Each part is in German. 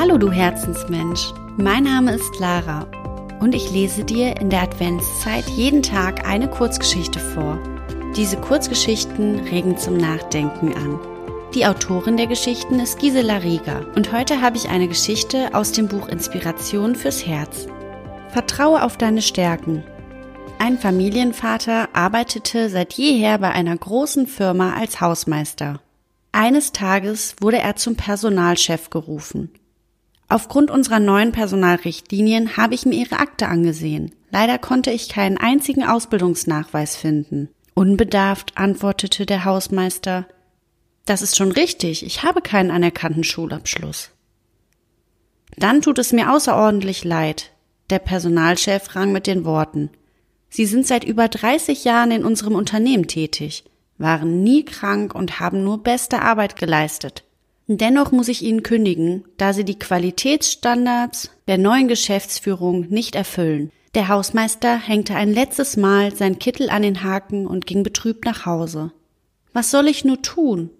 Hallo, du Herzensmensch. Mein Name ist Lara und ich lese dir in der Adventszeit jeden Tag eine Kurzgeschichte vor. Diese Kurzgeschichten regen zum Nachdenken an. Die Autorin der Geschichten ist Gisela Rieger und heute habe ich eine Geschichte aus dem Buch Inspiration fürs Herz. Vertraue auf deine Stärken. Ein Familienvater arbeitete seit jeher bei einer großen Firma als Hausmeister. Eines Tages wurde er zum Personalchef gerufen. Aufgrund unserer neuen Personalrichtlinien habe ich mir ihre Akte angesehen. Leider konnte ich keinen einzigen Ausbildungsnachweis finden. Unbedarft antwortete der Hausmeister. Das ist schon richtig, ich habe keinen anerkannten Schulabschluss. Dann tut es mir außerordentlich leid. Der Personalchef rang mit den Worten. Sie sind seit über 30 Jahren in unserem Unternehmen tätig, waren nie krank und haben nur beste Arbeit geleistet. Dennoch muss ich Ihnen kündigen, da Sie die Qualitätsstandards der neuen Geschäftsführung nicht erfüllen. Der Hausmeister hängte ein letztes Mal sein Kittel an den Haken und ging betrübt nach Hause. Was soll ich nur tun?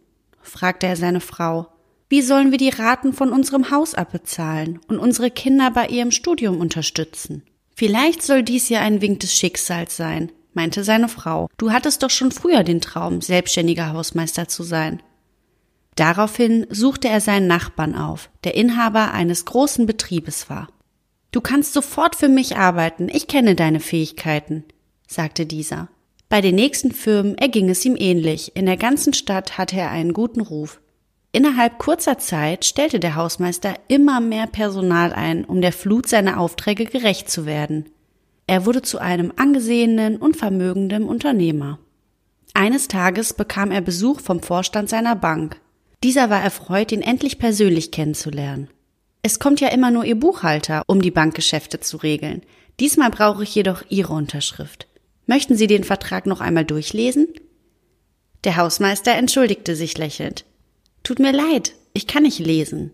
fragte er seine Frau. Wie sollen wir die Raten von unserem Haus abbezahlen und unsere Kinder bei ihrem Studium unterstützen? Vielleicht soll dies ja ein Wink des Schicksals sein, meinte seine Frau. Du hattest doch schon früher den Traum, selbstständiger Hausmeister zu sein. Daraufhin suchte er seinen Nachbarn auf, der Inhaber eines großen Betriebes war. Du kannst sofort für mich arbeiten, ich kenne deine Fähigkeiten, sagte dieser. Bei den nächsten Firmen erging es ihm ähnlich, in der ganzen Stadt hatte er einen guten Ruf. Innerhalb kurzer Zeit stellte der Hausmeister immer mehr Personal ein, um der Flut seiner Aufträge gerecht zu werden. Er wurde zu einem angesehenen und vermögenden Unternehmer. Eines Tages bekam er Besuch vom Vorstand seiner Bank. Dieser war erfreut, ihn endlich persönlich kennenzulernen. Es kommt ja immer nur Ihr Buchhalter, um die Bankgeschäfte zu regeln. Diesmal brauche ich jedoch Ihre Unterschrift. Möchten Sie den Vertrag noch einmal durchlesen? Der Hausmeister entschuldigte sich lächelnd. Tut mir leid, ich kann nicht lesen.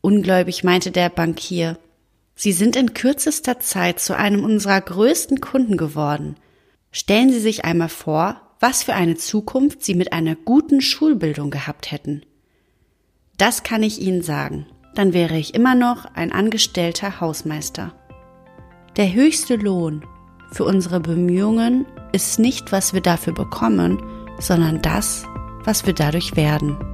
Ungläubig meinte der Bankier. Sie sind in kürzester Zeit zu einem unserer größten Kunden geworden. Stellen Sie sich einmal vor, was für eine Zukunft sie mit einer guten Schulbildung gehabt hätten. Das kann ich Ihnen sagen. Dann wäre ich immer noch ein angestellter Hausmeister. Der höchste Lohn für unsere Bemühungen ist nicht, was wir dafür bekommen, sondern das, was wir dadurch werden.